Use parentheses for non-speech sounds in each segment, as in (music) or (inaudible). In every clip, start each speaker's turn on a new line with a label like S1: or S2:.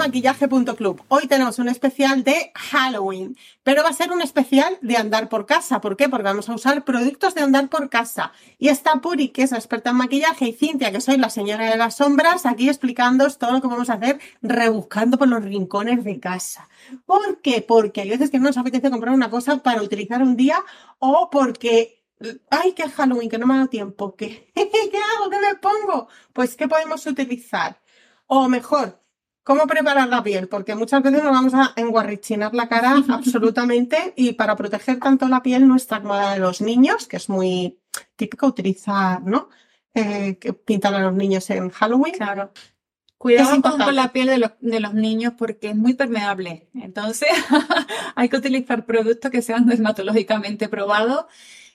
S1: maquillaje.club. Hoy tenemos un especial de Halloween, pero va a ser un especial de andar por casa. ¿Por qué? Porque vamos a usar productos de andar por casa. Y está Puri, que es experta en maquillaje, y Cintia, que soy la señora de las sombras, aquí explicándoos todo lo que vamos a hacer rebuscando por los rincones de casa. ¿Por qué? Porque hay veces que no nos apetece comprar una cosa para utilizar un día o porque ay, que Halloween, que no me ha dado tiempo, (laughs) ¿qué, ¿qué hago? ¿Qué me pongo? Pues, ¿qué podemos utilizar? O mejor, ¿cómo preparar la piel? Porque muchas veces nos vamos a enguarrichinar la cara (laughs) absolutamente y para proteger tanto la piel nuestra como la de los niños, que es muy típico utilizar, ¿no? Eh, que pintan a los niños en Halloween.
S2: Claro. Cuidado con, la piel de los, de los, niños porque es muy permeable. Entonces, (laughs) hay que utilizar productos que sean dermatológicamente probados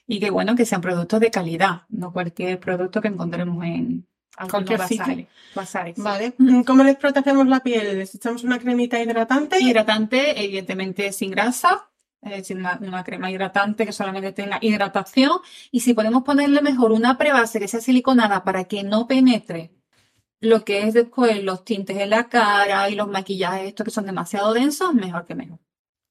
S2: y que, bueno, que sean productos de calidad, no cualquier producto que encontremos en,
S1: Cualquier bazares. Vale. Mm, ¿Cómo les protegemos la piel? ¿Les echamos una cremita hidratante?
S2: Hidratante, evidentemente sin grasa. Es decir, una, crema hidratante que solamente tenga hidratación. Y si podemos ponerle mejor una prebase que sea siliconada para que no penetre lo que es después los tintes en la cara y los maquillajes estos que son demasiado densos, mejor que mejor.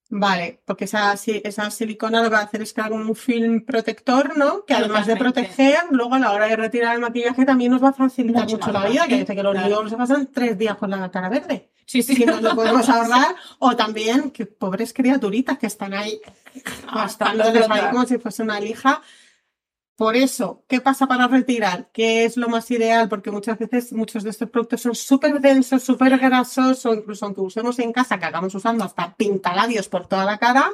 S1: Vale, porque esa, esa silicona lo que va a hacer es crear un film protector, ¿no? Que además de proteger, luego a la hora de retirar el maquillaje también nos va a facilitar mucho, la vida, que dice que los niños se pasan tres días con la cara verde. Sí, sí. Si nos lo podemos (laughs) ahorrar, o también que pobres criaturitas que están ahí, bastante como si fuese una lija, por eso, ¿qué pasa para retirar? ¿Qué es lo más ideal? Porque muchas veces muchos de estos productos son súper densos, súper grasos, o incluso aunque usemos en casa, que hagamos usando hasta pintalabios por toda la cara,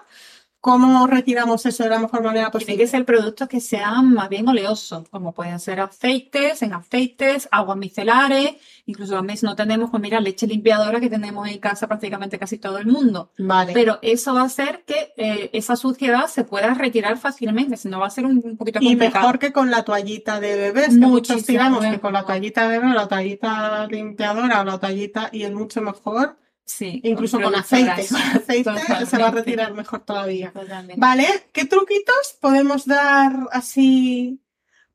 S1: ¿Cómo retiramos eso de la mejor manera posible?
S2: Tiene que ser productos que sean más bien oleosos, como pueden ser aceites, en aceites, aguas micelares, incluso a veces no tenemos, pues mira, leche limpiadora que tenemos en casa prácticamente casi todo el mundo. Vale. Pero eso va a hacer que eh, esa suciedad se pueda retirar fácilmente, si no va a ser un, poquito complicado.
S1: Y mejor que con la toallita de bebés, que muchos digamos que con la toallita de bebé, la toallita limpiadora o la toallita, y es mucho mejor Sí, incluso con aceite. Con aceite se va a retirar mejor todavía. Vale, ¿qué truquitos podemos dar así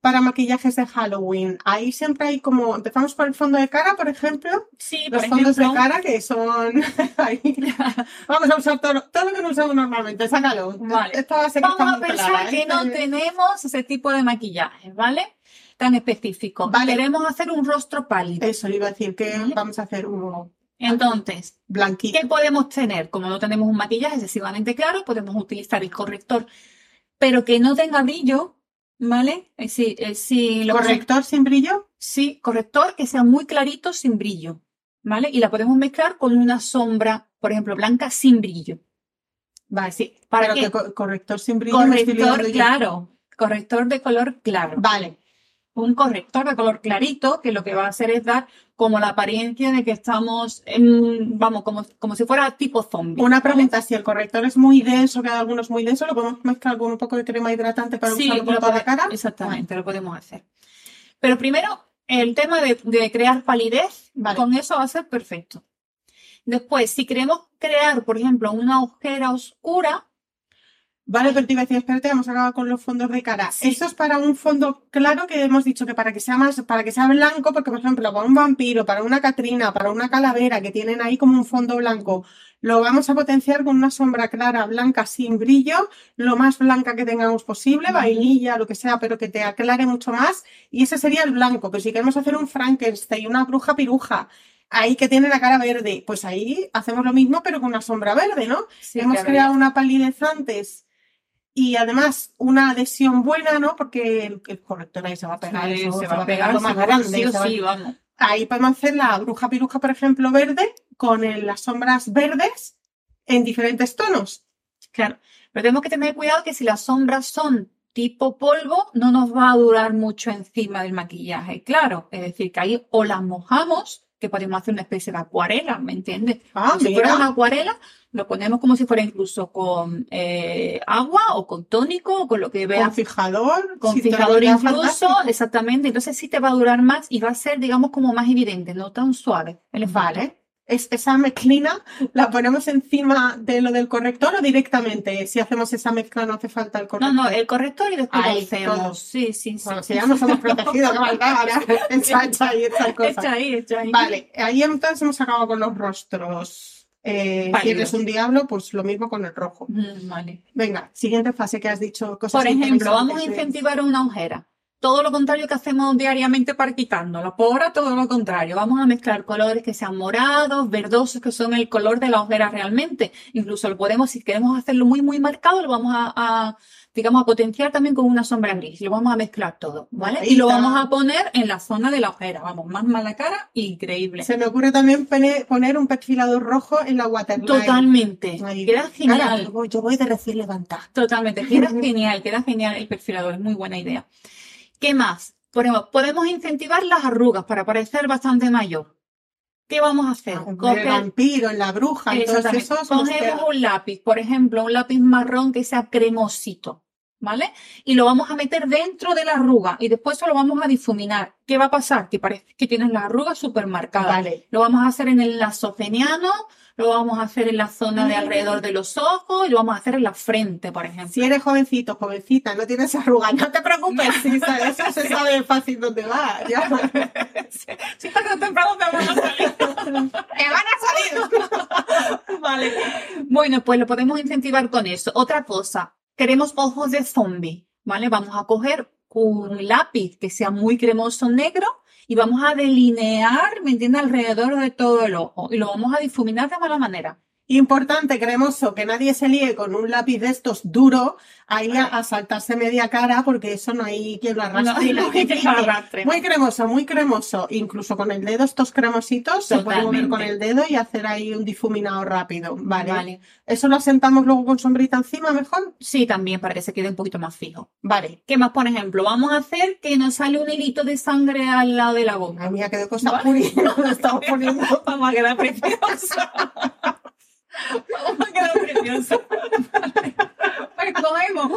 S1: para maquillajes de Halloween? Ahí siempre hay como, empezamos por el fondo de cara, por ejemplo. Sí, Los fondos de cara que son... (laughs) (laughs) Vamos a usar todo, lo que no usamos normalmente, sácalo.
S2: Vale. Vamos a pensar que ¿eh? no tenemos ese tipo de maquillaje, ¿vale? Tan específico. Vale. Queremos hacer un rostro pálido.
S1: Eso, le iba a decir que vamos a hacer un
S2: entonces, ¿qué podemos tener? Como no tenemos un maquillaje excesivamente claro, podemos utilizar el corrector, pero que no tenga brillo, ¿vale?
S1: Si, si ¿Corrector sin brillo?
S2: Sí, corrector que sea muy clarito sin brillo, ¿vale? Y la podemos mezclar con una sombra, por ejemplo, blanca sin brillo.
S1: Vale, sí. ¿Para qué? corrector sin brillo.
S2: Corrector, claro. Corrector de color claro.
S1: Vale
S2: un corrector de color clarito que lo que va a hacer es dar como la apariencia de que estamos, en, vamos, como, como si fuera tipo zombie.
S1: Una pregunta, si el corrector es muy denso, que algunos muy denso, ¿lo podemos mezclar con un poco de crema hidratante para usarlo por toda la cara?
S2: Exactamente, lo podemos hacer. Pero primero, el tema de, crear palidez, con eso va a ser perfecto. Después, si queremos crear, por ejemplo, una ojera oscura,
S1: Vale, pero te iba a decir, espérate, vamos a acabar con los fondos de cara. Eso es para un fondo claro que hemos dicho que para que sea más, para que sea blanco, porque por ejemplo, para un vampiro, para una catrina, para una calavera que tienen ahí como un fondo blanco, lo vamos a potenciar con una sombra clara, blanca, sin brillo, lo más blanca que tengamos posible, vainilla, lo que sea, pero que te aclare mucho más. Y ese sería el blanco. Pero si queremos hacer un Frankenstein, una bruja piruja, ahí que tiene la cara verde, pues ahí hacemos lo mismo, pero con una sombra verde, ¿no? Hemos creado una palidez antes y además una adhesión buena, ¿no? Porque el, corrector ahí se va a pegar, se, va a pegar lo más grande. Sí, vamos. Ahí podemos hacer la bruja piruja, por ejemplo, verde, con las sombras verdes en diferentes tonos.
S2: Claro, pero tenemos que tener cuidado que si las sombras son tipo polvo, no nos va a durar mucho encima del maquillaje. Claro, es decir, que ahí o las mojamos que podemos hacer una especie de acuarela, ¿me entiendes? Ah, si fuera una acuarela, lo ponemos como si fuera incluso con eh, agua o con tónico o con lo que veas.
S1: Con fijador.
S2: Con fijador incluso, exactamente. Entonces sí te va a durar más y va a ser, digamos, como más evidente, no tan suave.
S1: Vale. Es, esa mezclina la ponemos encima de lo del corrector o directamente. Si hacemos esa mezcla no hace falta el
S2: No,
S1: corrector.
S2: no, el corrector y después
S1: Ahí,
S2: lo hacemos.
S1: todo.
S2: Sí, sí, sí.
S1: Bueno, si ya nos hemos protegido, qué maldad, ahora echa, echa ahí, echa cosas.
S2: Echa ahí, echa ahí.
S1: Vale, ahí entonces hemos acabado con los rostros. Eh, si eres un diablo, pues lo mismo con el rojo.
S2: Mm, Vale.
S1: Venga, siguiente fase que has dicho cosas
S2: Por ejemplo, vamos a incentivar una ojera. Todo lo contrario que hacemos diariamente para quitárnosla. Por ahora, todo lo contrario. Vamos a mezclar colores que sean morados, verdosos, que son el color de la ojera realmente. Incluso lo podemos, si queremos hacerlo muy, muy marcado, lo vamos a, a, digamos, a potenciar también con una sombra gris. Lo vamos a mezclar todo, ¿vale?
S1: Ahí
S2: Y lo
S1: está.
S2: vamos a poner en la zona de la ojera. Vamos, más mala cara, increíble.
S1: Se me ocurre también pone- poner un perfilador rojo en la waterline.
S2: Totalmente.
S1: Ahí.
S2: Queda genial.
S1: yo voy- yo voy de recién levantada.
S2: Totalmente, queda (laughs) genial, queda genial el perfilador, es muy buena idea. ¿Qué más? Podemos incentivar las arrugas para parecer bastante mayor. ¿Qué vamos a hacer?
S1: El
S2: Coger-
S1: vampiro, en la bruja,
S2: Exactamente.
S1: esos. nos
S2: Cogemos un lápiz, por ejemplo, un lápiz marrón que sea cremosito, ¿vale? Y lo vamos a meter dentro de la arruga y después eso lo vamos a difuminar. ¿Qué va a pasar? Que parece que tienes la arruga súper marcada.
S1: Vale.
S2: Lo vamos a hacer en el nasogeniano, lo vamos a hacer en la zona de alrededor de los ojos y lo vamos a hacer en la frente, por ejemplo.
S1: Si eres jovencito, jovencita, no tienes arrugas, no te preocupes, (laughs) eso se sabe fácil dónde va. Ya. (laughs)
S2: Si tarde o temprano te van a salir. (laughs)
S1: ¡Me van a salir!
S2: Vale. Bueno, pues lo podemos incentivar con eso. Otra cosa, queremos ojos de zombie, ¿vale? Vamos a coger un lápiz que sea muy cremoso negro y vamos a delinear, ¿me entiendes?, alrededor de todo el ojo y lo vamos a difuminar de mala manera.
S1: Importante, cremoso, que nadie se líe con un lápiz de estos duro ahí a, a saltarse media cara, porque eso no hay quien lo arrastre.
S2: No, que arrastre.
S1: Muy cremoso, muy cremoso. Incluso con el dedo, estos cremositos, se puede mover con el dedo y hacer ahí un difuminado rápido. Vale.
S2: Vale.
S1: Eso lo asentamos luego con sombrita encima, mejor.
S2: Sí, también para que se quede un poquito más fijo.
S1: Vale.
S2: ¿Qué más, por ejemplo? Vamos a hacer que nos sale un hilito de sangre al lado de la boca.
S1: A mí ya quedó cosa
S2: Vale. (laughs)
S1: estamos poniendo. (laughs)
S2: Vamos a quedar preciosa. (laughs) Vamos a quedar preciosa. Pues cogemos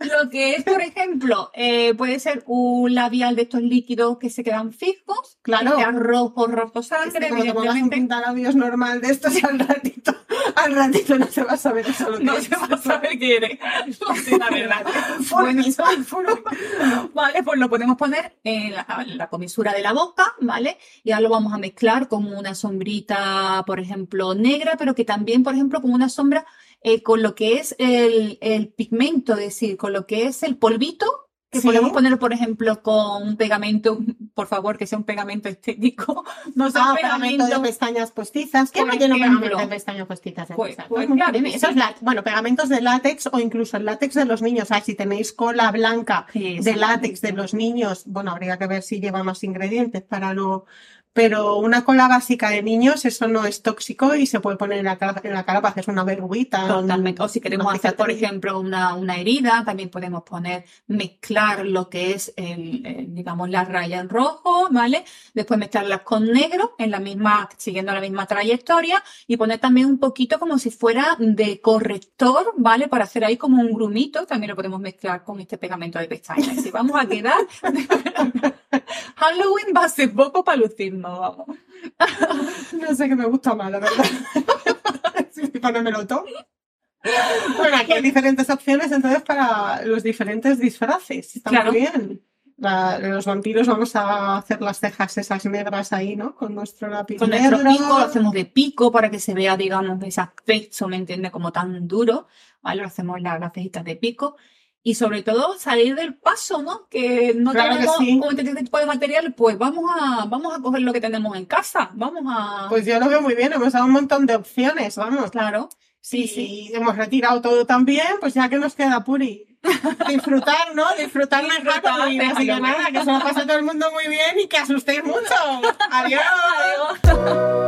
S2: lo que es, por ejemplo, eh, puede ser un labial de estos líquidos que se quedan fijos.
S1: Claro.
S2: Que sea rojo, rojo
S1: Es
S2: sangre,
S1: que como un pintalabios normal de estos al ratito, al ratito no se va a saber eso lo que
S2: No
S1: es.
S2: se va a saber qué eres. (laughs) Sé, la verdad.
S1: Bueno, (laughs)
S2: Vale, pues lo podemos poner en la, en la comisura de la boca, ¿vale? Y ahora lo vamos a mezclar con una sombrita, por ejemplo, negra, pero que también, por ejemplo, con una sombra eh, con lo que es el, el pigmento, es decir, con lo que es el polvito, que
S1: Sí.
S2: podemos poner, por ejemplo, con un pegamento, (laughs) por favor, que sea un pegamento estético, (laughs) no sea
S1: Ah,
S2: un
S1: pegamento de pestañas postizas. ¿Quién
S2: Por
S1: no tiene
S2: ejemplo.
S1: pegamento de pestañas postizas?
S2: Pues- pues claro.
S1: Eso es la- bueno, pegamentos de látex o incluso el látex de los niños. Ah, si tenéis cola blanca de látex de los niños, bueno, habría que ver si lleva más ingredientes para no. Pero una cola básica de niños, eso no es tóxico y se puede poner en la cara, en la cara para hacer una verruguita.
S2: Totalmente. O si queremos hacer, por ejemplo, una, una herida, también podemos poner, mezclar lo que es, el, el, digamos, la raya en rojo, ¿vale? Después mezclarlas con negro, en la misma, siguiendo la misma trayectoria, y poner también un poquito como si fuera de corrector, ¿vale? Para hacer ahí como un grumito, también lo podemos mezclar con este pegamento de pestañas. Y vamos a quedar. (laughs) Halloween va a ser poco para lucirnos, vamos.
S1: No sé qué me gusta más, la verdad. (laughs) Sí, ponérmelo todo. Bueno, aquí hay diferentes opciones entonces para los diferentes disfraces. Está
S2: Claro.
S1: muy bien. La- los vampiros vamos a hacer las cejas esas negras ahí, ¿no? Con nuestro lápiz
S2: Con nuestro pico, lo hacemos de pico para que se vea, digamos, ese aspecto, ¿me entiendes? Como tan duro, ¿vale? Lo hacemos las, las cejitas de pico. Y sobre todo salir del paso, ¿no? Que no
S1: Claro que
S2: tenemos
S1: sí.
S2: como este tipo de material, pues vamos a, vamos a coger lo que tenemos en casa. Vamos a.
S1: Pues yo lo veo muy bien, hemos dado un montón de opciones, vamos.
S2: claro.
S1: Sí,
S2: Sí,
S1: sí, hemos retirado todo también, pues ya que nos queda Puri. (laughs) Disfrutar, ¿no? Disfrutar la Halloween,
S2: de
S1: así que nada, que se lo pase todo el mundo muy bien y que asustéis mucho. (laughs) Adiós.
S2: Adiós.